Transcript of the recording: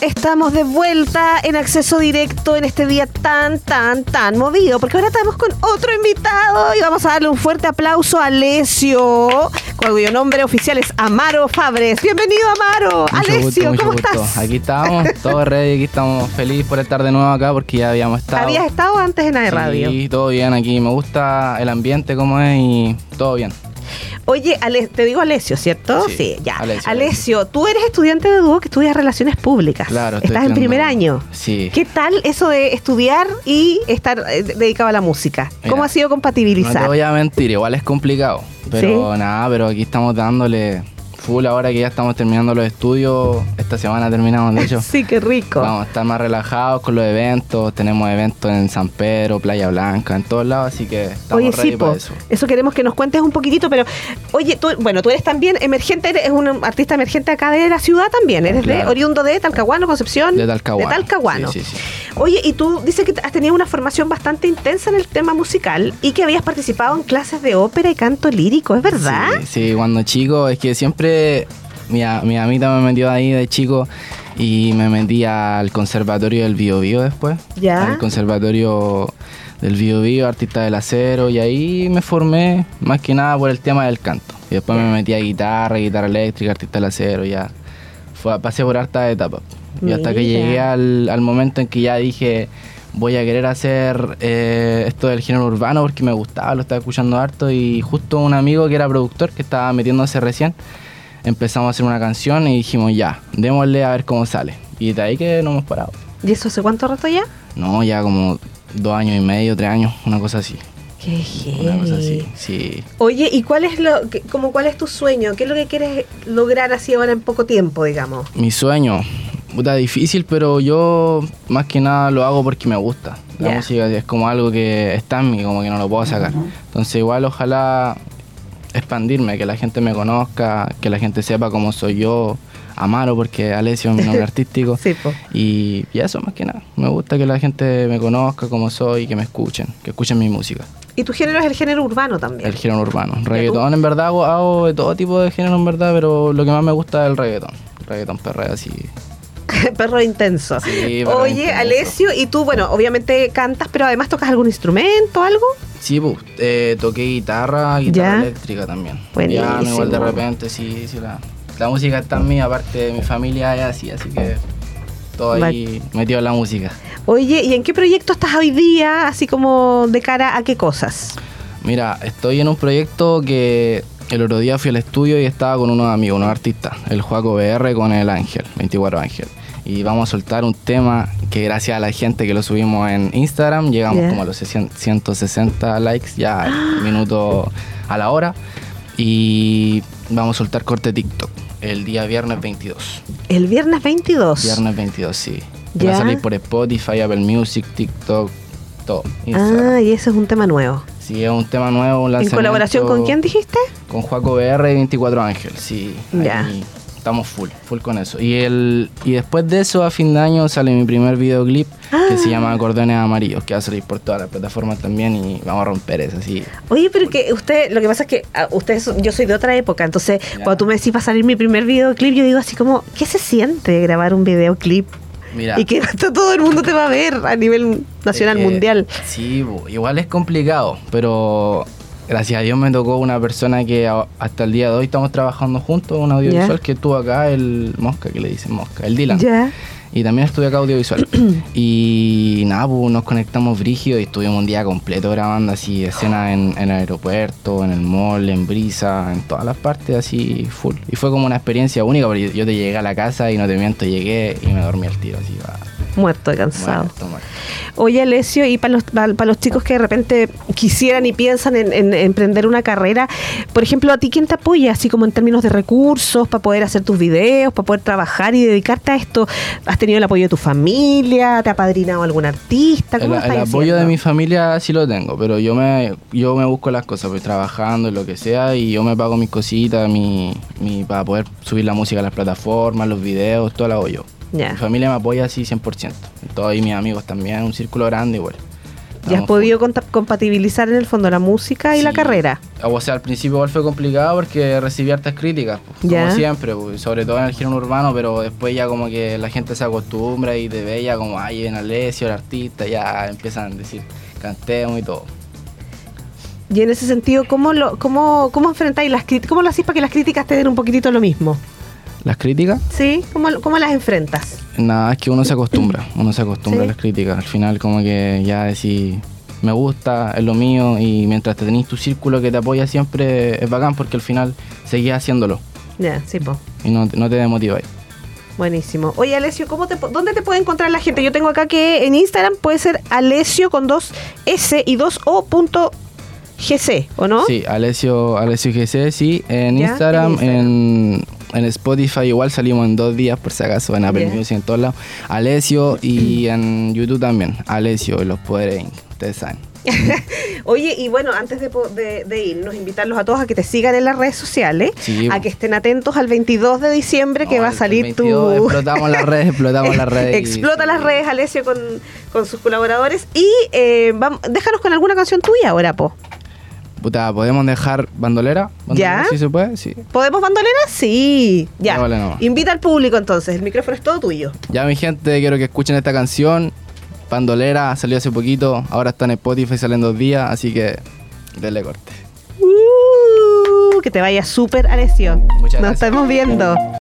Estamos de vuelta en acceso directo en este día tan, tan, tan movido, porque ahora estamos con otro invitado y vamos a darle un fuerte aplauso a Alessio, cuyo nombre oficial es Amaro Fabres. Bienvenido, Amaro. Mucho Alessio, gusto, ¿cómo gusto. estás? Aquí estamos, todos ready, aquí estamos felices por estar de nuevo acá porque ya habíamos estado. ¿Habías estado antes en AE Radio? Sí, todo bien aquí. Me gusta el ambiente como es y todo bien. Oye, Ale- te digo Alessio, ¿cierto? Sí, ya. Alessio, Alessio, tú eres estudiante de dúo que estudias Relaciones Públicas. Claro, estoy Estás en primer año. Sí. ¿Qué tal eso de estudiar y estar eh, dedicado a la música? ¿Cómo ha sido No te compatibilizar? voy a mentir, igual es complicado. Pero nada, pero aquí estamos dándole full ahora que ya estamos terminando los estudios. Esta semana terminamos, de hecho. Sí, qué rico. Vamos a estar más relajados con los eventos. Tenemos eventos en San Pedro, Playa Blanca, en todos lados, así que estamos Oye, ready sí, para eso. eso. queremos que nos cuentes un poquitito, pero oye, tú, bueno, tú eres también emergente, eres un artista emergente acá de la ciudad también, eres de oriundo de Talcahuano, Concepción. De Talcahuano. De Talcahuano. Sí, sí. Oye, y tú dices que has tenido una formación bastante intensa en el tema musical y que habías participado en clases de ópera y canto lírico, ¿es verdad? Sí, sí, cuando chico, es que siempre mi, mi amita me metió ahí de chico y me metí al conservatorio del Bio Bio después. Ya. Al conservatorio del Bio Bio, artista del acero, y ahí me formé más que nada por el tema del canto. Y después me metí a guitarra, guitarra eléctrica, artista del acero, ya. Fue, pasé por hartas Y hasta que llegué al, al momento en que ya dije, voy a querer hacer eh, esto del género urbano porque me gustaba, lo estaba escuchando harto y justo un amigo que era productor, que estaba metiéndose recién, empezamos a hacer una canción y dijimos, ya, démosle a ver cómo sale. Y de ahí que no hemos parado. ¿Y eso hace cuánto rato ya? No, ya como dos años y medio, tres años, una cosa así. Qué Una cosa así, sí. Oye, ¿y cuál es lo, como cuál es tu sueño? ¿Qué es lo que quieres lograr así ahora en poco tiempo, digamos? Mi sueño, puta difícil, pero yo más que nada lo hago porque me gusta. La Ya. música es como algo que está en mí, como que no lo puedo sacar. Entonces igual ojalá expandirme, que la gente me conozca, que la gente sepa cómo soy yo, Amaro, porque Alessio es mi nombre artístico. Sí. Y, y eso más que nada. Me gusta que la gente me conozca como soy y que me escuchen, que escuchen mi música. Y tu género es el género urbano también. El género urbano. Reggaetón, en verdad, hago, hago de todo tipo de género, en verdad, pero lo que más me gusta es el reggaetón. Reggaetón perreo así. perro intenso. Sí, perro Oye, intenso. Alessio, y tú, bueno, obviamente cantas, pero además tocas algún instrumento, algo. Sí, pues, eh, toqué guitarra, guitarra Ya. eléctrica también. Buenísimo. Piano, igual de repente, sí, sí, la, la música está en mí, aparte de mi familia es así, así que todo ahí metido en la música. Oye, ¿y en qué proyecto estás hoy día, así como de cara a qué cosas? Mira, estoy en un proyecto que el otro día fui al estudio y estaba con unos amigos, unos artistas, el Juaco BR con el Ángel, 24 Ángel. Y vamos a soltar un tema que gracias a la gente que lo subimos en Instagram, llegamos como a los 600 160 likes ya al minuto a la hora. Y vamos a soltar corte TikTok el día viernes 22. El viernes 22. Viernes 22, sí. Ya. Va a salir por Spotify, Apple Music, TikTok, todo. Instagram. Ah, y ese es un tema nuevo. Sí, es un tema nuevo, un ¿En colaboración con quién dijiste? Con Juaco BR y 24 Ángel, sí. Ya. ahí estamos full, full con eso. Y el y después de eso, a fin de año, sale mi primer videoclip que se Ah. llama Cordones Amarillos, que va a salir por todas las plataformas también y vamos a romper eso, sí. Oye, pero que usted, lo que pasa es que ah, ustedes, son- yo soy de otra época, entonces Ya. cuando tú me decís va a salir mi primer videoclip, yo digo así como, ¿qué se siente grabar un videoclip? Mira. Y que todo el mundo te va a ver a nivel nacional, mundial. Sí, igual es complicado, pero gracias a Dios me tocó una persona que a- hasta el día de hoy estamos trabajando juntos, un audiovisual que estuvo acá, el Mosca, que le dicen Mosca, el Dylan. Y también estudié acá audiovisual. y nada, pues nos conectamos brígido y estuvimos un día completo grabando así escenas en, en el aeropuerto, en el mall, en Brisa, en todas las partes así full. Y fue como una experiencia única porque yo, yo te llegué a la casa y no te miento, llegué y me dormí al tiro así. Va, Muerto de cansado. muerto, muerto. Oye, Alessio, y para los, para, los chicos que de repente quisieran y piensan en, en emprender una carrera, por ejemplo, ¿a ti quién te apoya? Así como en términos de recursos, para poder hacer tus videos, para poder trabajar y dedicarte a esto. ¿Has tenido el apoyo de tu familia? ¿Te ha padrinado algún artista? El, ¿Cómo el estás apoyo de mi familia sí lo tengo, pero yo me, yo me busco las cosas, pues trabajando y lo que sea, y yo me pago mis cositas mi, mi, para poder subir la música a las plataformas, los videos, todo lo hago yo. Mi familia me apoya así 100%. Todos mis amigos también, un círculo grande igual. Y has podido compatibilizar en el fondo la música y la carrera. O sea, al principio igual fue complicado porque recibí hartas críticas, pues, como siempre, pues, sobre todo en el género urbano, pero después ya como que la gente se acostumbra y te ve ya como, ay, ven Alessio, el artista, ya empiezan a decir, cantemos y todo. Y en ese sentido, ¿cómo lo, cómo, cómo enfrentáis las críticas? ¿Cómo lo hacís para que las críticas te den un poquitito lo mismo? ¿Las críticas? ¿Sí? ¿Cómo, cómo las enfrentas? Nada, es que uno se acostumbra, uno se acostumbra Sí. a las críticas. Al final como que ya decís, me gusta, es lo mío y mientras te tenés tu círculo que te apoya siempre es bacán porque al final seguís haciéndolo Ya, sí, po. y no, no te demotiváis. Buenísimo. Oye, Alessio, ¿cómo te, ¿dónde te puede encontrar la gente? Yo tengo acá que en Instagram puede ser Alessio con dos S y dos O punto GC, ¿o no? Sí, Alessio, Alessio GC, sí, en Ya, Instagram, en en, en Spotify igual salimos en dos días por si acaso, en Apple Ya. Music en todos lados. Alessio y en YouTube también, Alessio, los poderes Inc. Ustedes saben. Oye, y bueno, antes de, de, de irnos, invitarlos a todos a que te sigan en las redes sociales, Sí, a que estén atentos al 22 de diciembre que va a salir 22 tu... Explotamos las redes, explotamos las redes. y- Explota las redes, Alessio, con, con sus colaboradores. Y eh, déjanos con alguna canción tuya ahora, po. Puta, ¿podemos dejar bandolera? ¿Bandolera, ¿Ya? Si se puede, sí. ¿Podemos bandolera? Sí. Ya. Ya, vale, nomás. Invita al público entonces. El micrófono es todo tuyo. Ya mi gente, quiero que escuchen esta canción. Bandolera, salió hace poquito, ahora está en Spotify, sale en dos días, así que denle corte. Uh, que te vaya súper, Alessio. Muchas Nos gracias. estamos viendo.